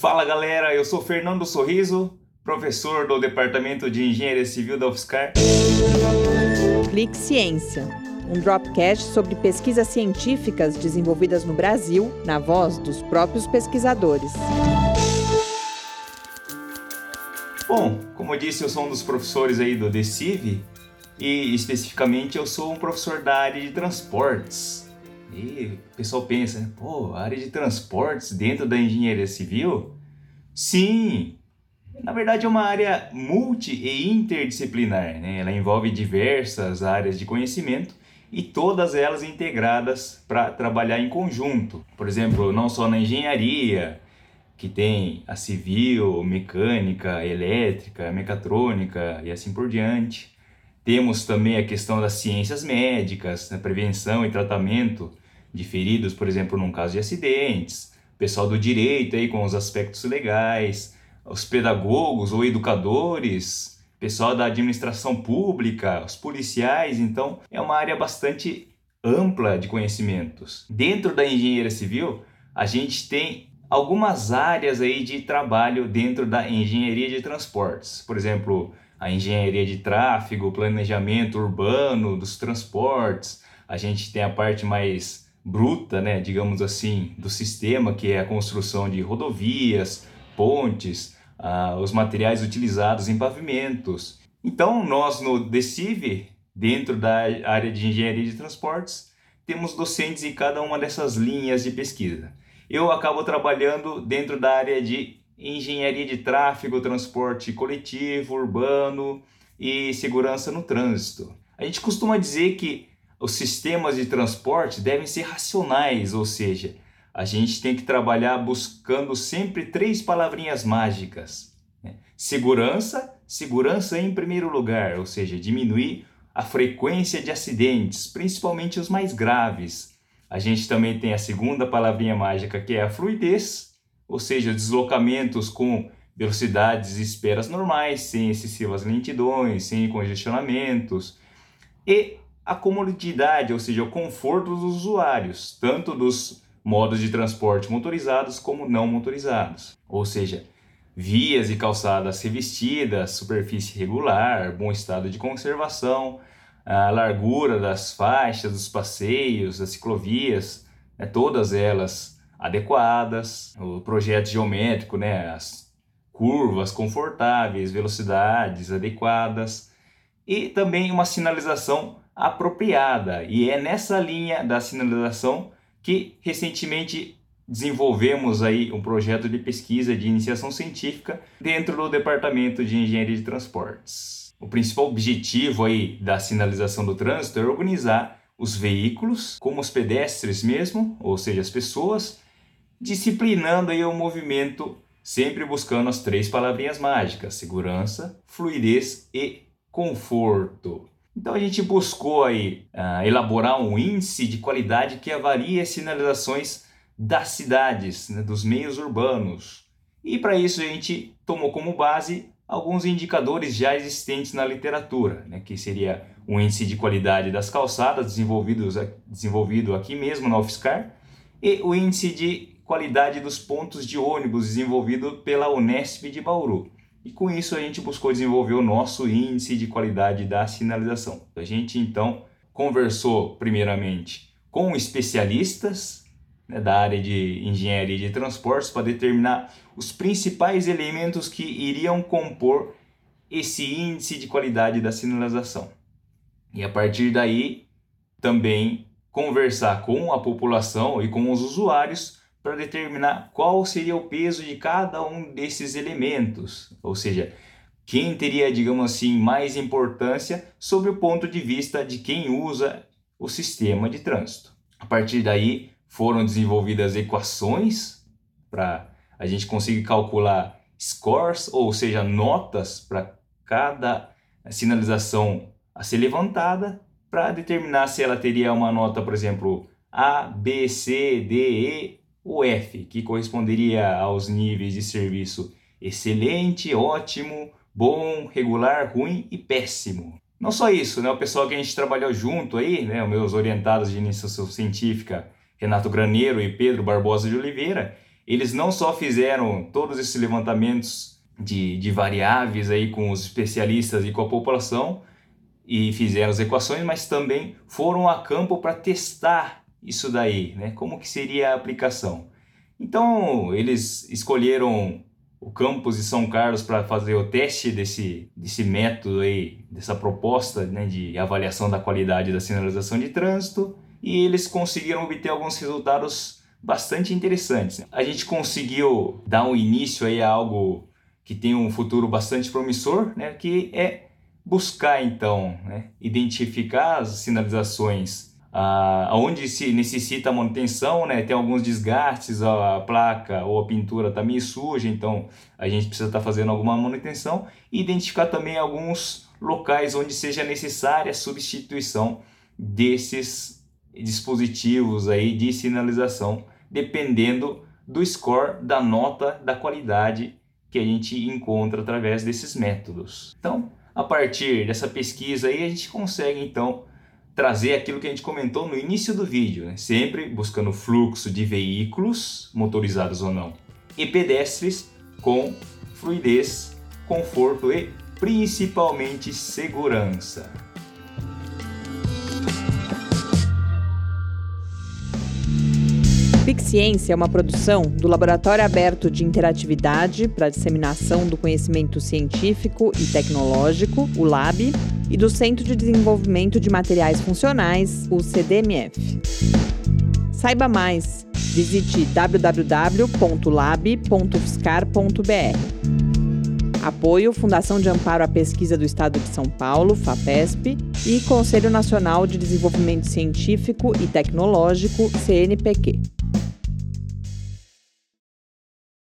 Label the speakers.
Speaker 1: Fala galera, eu sou Fernando Sorriso, professor do Departamento de Engenharia Civil da UFSCar.
Speaker 2: Clique Ciência, um dropcast sobre pesquisas científicas desenvolvidas no Brasil, na voz dos próprios pesquisadores.
Speaker 1: Bom, como eu disse, eu sou um dos professores aí do DECIV e especificamente eu sou um professor da área de transportes. E o pessoal pensa, né? pô, área de transportes dentro da engenharia civil? Sim! Na verdade é uma área multi e interdisciplinar, né? Ela envolve diversas áreas de conhecimento e todas elas integradas para trabalhar em conjunto. Por exemplo, não só na engenharia, que tem a civil, mecânica, elétrica, mecatrônica e assim por diante. Temos também a questão das ciências médicas, né, prevenção e tratamento de feridos, por exemplo, num caso de acidentes, pessoal do direito aí com os aspectos legais, os pedagogos ou educadores, pessoal da administração pública, os policiais, então é uma área bastante ampla de conhecimentos. Dentro da engenharia civil, a gente tem algumas áreas aí de trabalho dentro da engenharia de transportes. Por exemplo, a engenharia de tráfego, planejamento urbano dos transportes. A gente tem a parte mais bruta, né, digamos assim, do sistema, que é a construção de rodovias, pontes, ah, os materiais utilizados em pavimentos. Então, nós no DECIV, dentro da área de engenharia de transportes, temos docentes em cada uma dessas linhas de pesquisa. Eu acabo trabalhando dentro da área de engenharia de tráfego, transporte coletivo, urbano e segurança no trânsito. A gente costuma dizer que os sistemas de transporte devem ser racionais, ou seja, a gente tem que trabalhar buscando sempre três palavrinhas mágicas: né? segurança, segurança em primeiro lugar, ou seja, diminuir a frequência de acidentes, principalmente os mais graves. A gente também tem a segunda palavrinha mágica que é a fluidez, ou seja, deslocamentos com velocidades e esperas normais, sem excessivas lentidões, sem congestionamentos. E a comodidade, ou seja, o conforto dos usuários, tanto dos modos de transporte motorizados como não motorizados. Ou seja, vias e calçadas revestidas, superfície regular, bom estado de conservação, a largura das faixas dos passeios, das ciclovias, né, todas elas adequadas, o projeto geométrico, né, as curvas confortáveis, velocidades adequadas e também uma sinalização apropriada. E é nessa linha da sinalização que recentemente desenvolvemos aí um projeto de pesquisa de iniciação científica dentro do Departamento de Engenharia de Transportes. O principal objetivo aí da sinalização do trânsito é organizar os veículos, como os pedestres mesmo, ou seja, as pessoas, disciplinando aí o movimento, sempre buscando as três palavrinhas mágicas: segurança, fluidez e conforto. Então a gente buscou aí uh, elaborar um índice de qualidade que avalie as sinalizações das cidades, né, dos meios urbanos. E para isso a gente tomou como base alguns indicadores já existentes na literatura, né, que seria o índice de qualidade das calçadas desenvolvidos, desenvolvido aqui mesmo na UFSCar e o índice de qualidade dos pontos de ônibus desenvolvido pela Unesp de Bauru. E com isso a gente buscou desenvolver o nosso índice de qualidade da sinalização. A gente então conversou primeiramente com especialistas né, da área de engenharia de transportes para determinar os principais elementos que iriam compor esse índice de qualidade da sinalização. E a partir daí também conversar com a população e com os usuários para determinar qual seria o peso de cada um desses elementos, ou seja, quem teria, digamos assim, mais importância sob o ponto de vista de quem usa o sistema de trânsito. A partir daí foram desenvolvidas equações para a gente conseguir calcular scores, ou seja, notas para cada sinalização a ser levantada para determinar se ela teria uma nota, por exemplo, A, B, C, D, E o F, que corresponderia aos níveis de serviço excelente, ótimo, bom, regular, ruim e péssimo. Não só isso, né? O pessoal que a gente trabalhou junto aí, né? Os meus orientados de iniciação científica, Renato Graneiro e Pedro Barbosa de Oliveira, eles não só fizeram todos esses levantamentos de, de variáveis aí com os especialistas e com a população e fizeram as equações, mas também foram a campo para testar isso daí, né? Como que seria a aplicação? Então, eles escolheram o campus de São Carlos para fazer o teste desse, desse método aí, dessa proposta né, de avaliação da qualidade da sinalização de trânsito e eles conseguiram obter alguns resultados bastante interessantes. A gente conseguiu dar um início aí a algo que tem um futuro bastante promissor, né, que é buscar então né, identificar as sinalizações ah, onde se necessita manutenção, né, tem alguns desgastes, a placa ou a pintura está meio suja, então a gente precisa estar tá fazendo alguma manutenção e identificar também alguns locais onde seja necessária a substituição desses dispositivos aí de sinalização, dependendo do score, da nota, da qualidade que a gente encontra através desses métodos. Então, a partir dessa pesquisa aí, a gente consegue então trazer aquilo que a gente comentou no início do vídeo, né? sempre buscando fluxo de veículos, motorizados ou não, e pedestres com fluidez, conforto e principalmente segurança.
Speaker 2: Ciência é uma produção do Laboratório Aberto de Interatividade para Disseminação do Conhecimento Científico e Tecnológico, o LAB, e do Centro de Desenvolvimento de Materiais Funcionais, o CDMF. Saiba mais, visite www.lab.fiscar.br. Apoio Fundação de Amparo à Pesquisa do Estado de São Paulo, FAPESP, e Conselho Nacional de Desenvolvimento Científico e Tecnológico, CNPq.